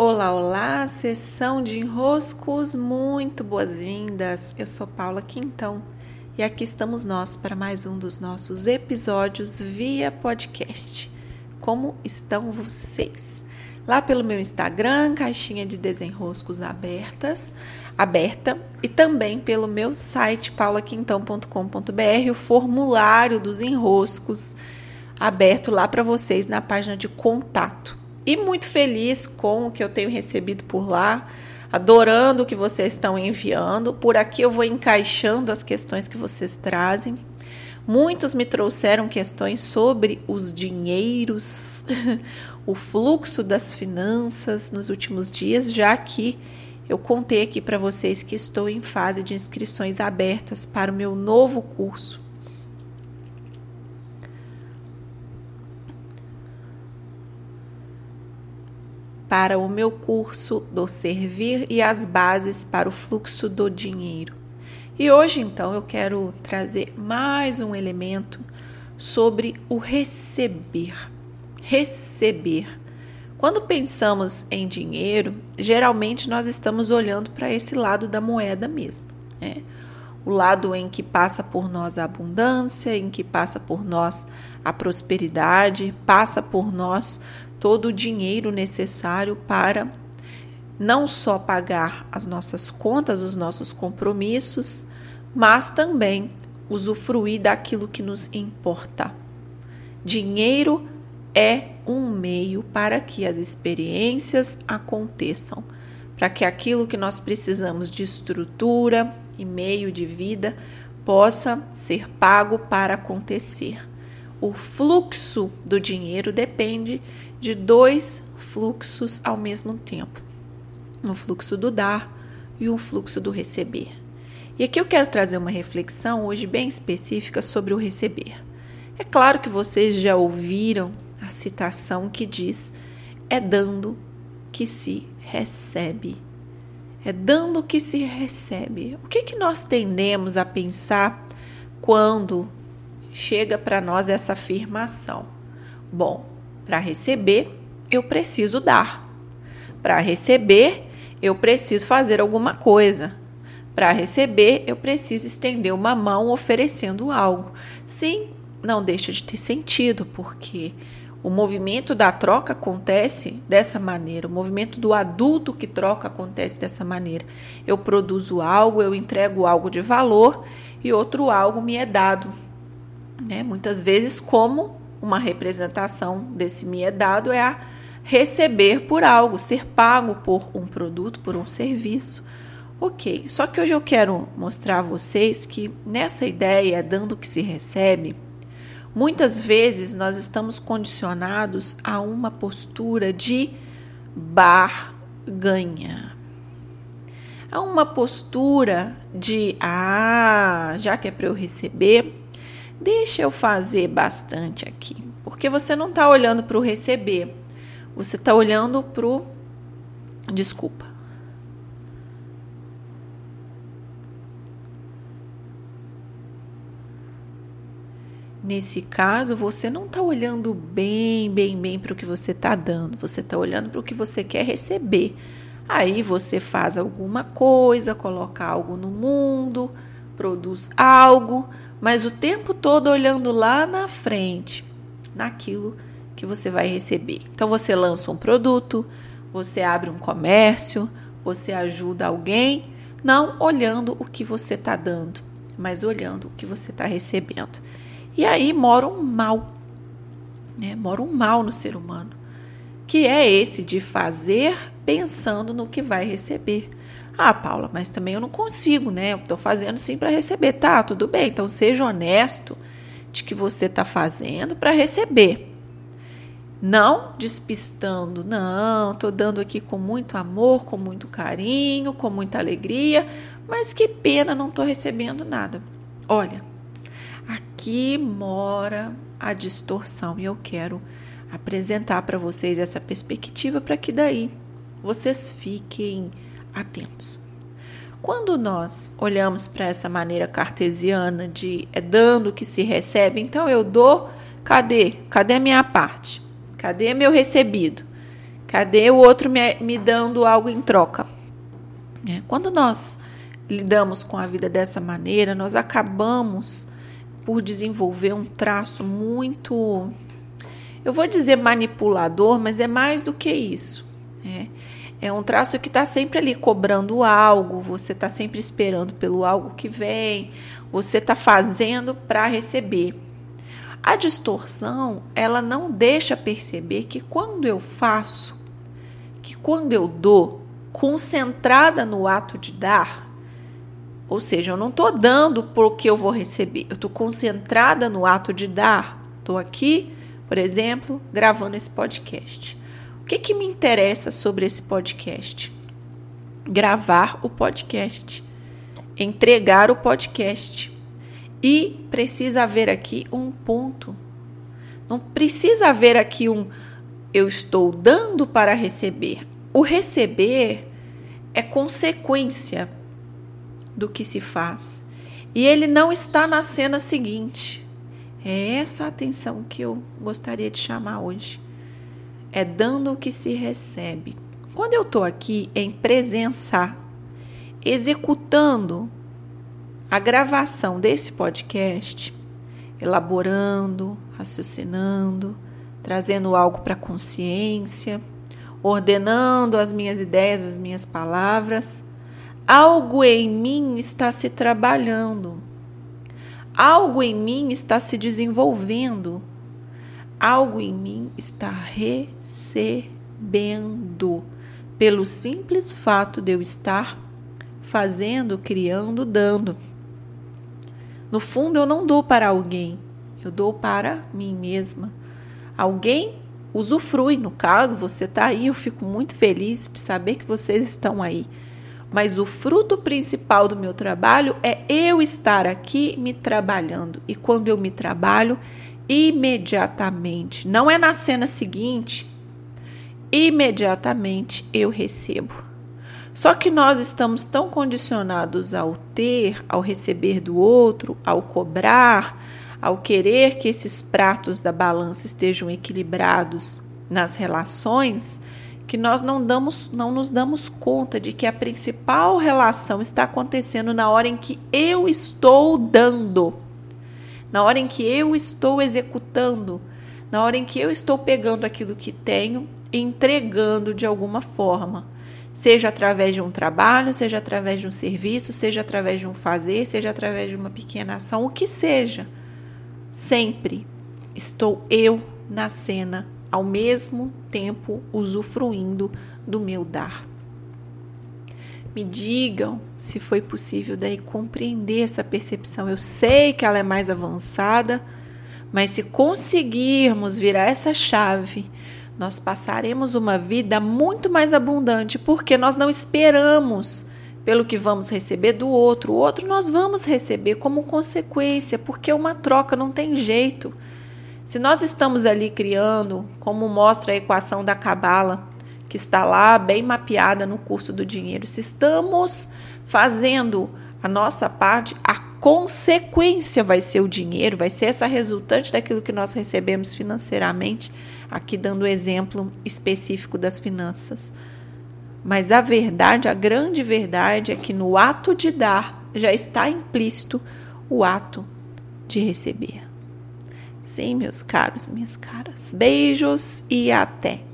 Olá, olá, sessão de enroscos, muito boas-vindas. Eu sou Paula Quintão e aqui estamos nós para mais um dos nossos episódios via podcast. Como estão vocês? Lá pelo meu Instagram, caixinha de desenroscos abertas, aberta, e também pelo meu site paulaquintão.com.br, o formulário dos enroscos aberto lá para vocês na página de contato e muito feliz com o que eu tenho recebido por lá, adorando o que vocês estão enviando. Por aqui eu vou encaixando as questões que vocês trazem. Muitos me trouxeram questões sobre os dinheiros, o fluxo das finanças nos últimos dias, já que eu contei aqui para vocês que estou em fase de inscrições abertas para o meu novo curso para o meu curso do Servir e as Bases para o Fluxo do Dinheiro. E hoje, então, eu quero trazer mais um elemento sobre o receber. Receber. Quando pensamos em dinheiro, geralmente nós estamos olhando para esse lado da moeda mesmo. Né? O lado em que passa por nós a abundância, em que passa por nós a prosperidade, passa por nós todo o dinheiro necessário para não só pagar as nossas contas, os nossos compromissos, mas também usufruir daquilo que nos importa. Dinheiro é um meio para que as experiências aconteçam, para que aquilo que nós precisamos de estrutura e meio de vida possa ser pago para acontecer. O fluxo do dinheiro depende de dois fluxos ao mesmo tempo: um fluxo do dar e um fluxo do receber. E aqui eu quero trazer uma reflexão hoje bem específica sobre o receber. É claro que vocês já ouviram a citação que diz: é dando que se recebe. É dando que se recebe. O que, que nós tendemos a pensar quando chega para nós essa afirmação? Bom, para receber, eu preciso dar. Para receber, eu preciso fazer alguma coisa. Para receber, eu preciso estender uma mão oferecendo algo. Sim, não deixa de ter sentido, porque o movimento da troca acontece dessa maneira. O movimento do adulto que troca acontece dessa maneira. Eu produzo algo, eu entrego algo de valor e outro algo me é dado. Né? Muitas vezes, como uma representação desse me é dado é a receber por algo, ser pago por um produto, por um serviço. Ok, só que hoje eu quero mostrar a vocês que nessa ideia, dando o que se recebe, muitas vezes nós estamos condicionados a uma postura de barganha. A uma postura de, ah, já que é para eu receber, Deixa eu fazer bastante aqui, porque você não está olhando para o receber, você está olhando para o. Desculpa. Nesse caso, você não está olhando bem, bem, bem para o que você está dando, você está olhando para o que você quer receber. Aí você faz alguma coisa, coloca algo no mundo, produz algo, mas o tempo todo olhando lá na frente, naquilo que você vai receber. Então você lança um produto, você abre um comércio, você ajuda alguém, não olhando o que você está dando, mas olhando o que você está recebendo. E aí mora um mal, né? Mora um mal no ser humano, que é esse de fazer pensando no que vai receber. Ah, Paula, mas também eu não consigo, né? Eu estou fazendo sim para receber. Tá, tudo bem. Então seja honesto de que você está fazendo para receber. Não despistando, não, estou dando aqui com muito amor, com muito carinho, com muita alegria, mas que pena, não estou recebendo nada. Olha, aqui mora a distorção e eu quero apresentar para vocês essa perspectiva para que daí vocês fiquem atentos. Quando nós olhamos para essa maneira cartesiana de é dando que se recebe, então eu dou, cadê? Cadê a minha parte? Cadê meu recebido? Cadê o outro me, me dando algo em troca? É, quando nós lidamos com a vida dessa maneira, nós acabamos por desenvolver um traço muito, eu vou dizer manipulador, mas é mais do que isso. É, é um traço que está sempre ali cobrando algo, você está sempre esperando pelo algo que vem, você está fazendo para receber. A distorção, ela não deixa perceber que quando eu faço, que quando eu dou, concentrada no ato de dar, ou seja, eu não estou dando porque eu vou receber, eu estou concentrada no ato de dar. Estou aqui, por exemplo, gravando esse podcast. O que, que me interessa sobre esse podcast? Gravar o podcast, entregar o podcast. E precisa haver aqui um ponto. Não precisa haver aqui um eu estou dando para receber. O receber é consequência do que se faz. E ele não está na cena seguinte. É essa a atenção que eu gostaria de chamar hoje. É dando o que se recebe. Quando eu estou aqui em presença, executando a gravação desse podcast, elaborando, raciocinando, trazendo algo para a consciência, ordenando as minhas ideias, as minhas palavras, algo em mim está se trabalhando, algo em mim está se desenvolvendo, algo em mim está recebendo, pelo simples fato de eu estar fazendo, criando, dando. No fundo, eu não dou para alguém, eu dou para mim mesma. Alguém usufrui, no caso, você está aí, eu fico muito feliz de saber que vocês estão aí. Mas o fruto principal do meu trabalho é eu estar aqui me trabalhando. E quando eu me trabalho, imediatamente, não é na cena seguinte, imediatamente eu recebo. Só que nós estamos tão condicionados ao ter, ao receber do outro, ao cobrar, ao querer que esses pratos da balança estejam equilibrados nas relações, que nós não, damos, não nos damos conta de que a principal relação está acontecendo na hora em que eu estou dando, na hora em que eu estou executando, na hora em que eu estou pegando aquilo que tenho e entregando de alguma forma seja através de um trabalho, seja através de um serviço, seja através de um fazer, seja através de uma pequena ação, o que seja. Sempre estou eu na cena, ao mesmo tempo usufruindo do meu dar. Me digam se foi possível daí compreender essa percepção. Eu sei que ela é mais avançada, mas se conseguirmos virar essa chave nós passaremos uma vida muito mais abundante, porque nós não esperamos pelo que vamos receber do outro. O outro nós vamos receber como consequência, porque uma troca não tem jeito. Se nós estamos ali criando, como mostra a equação da Cabala, que está lá bem mapeada no curso do dinheiro, se estamos fazendo a nossa parte, a consequência vai ser o dinheiro, vai ser essa resultante daquilo que nós recebemos financeiramente aqui dando o exemplo específico das finanças. Mas a verdade, a grande verdade é que no ato de dar já está implícito o ato de receber. Sim, meus caros, minhas caras. Beijos e até!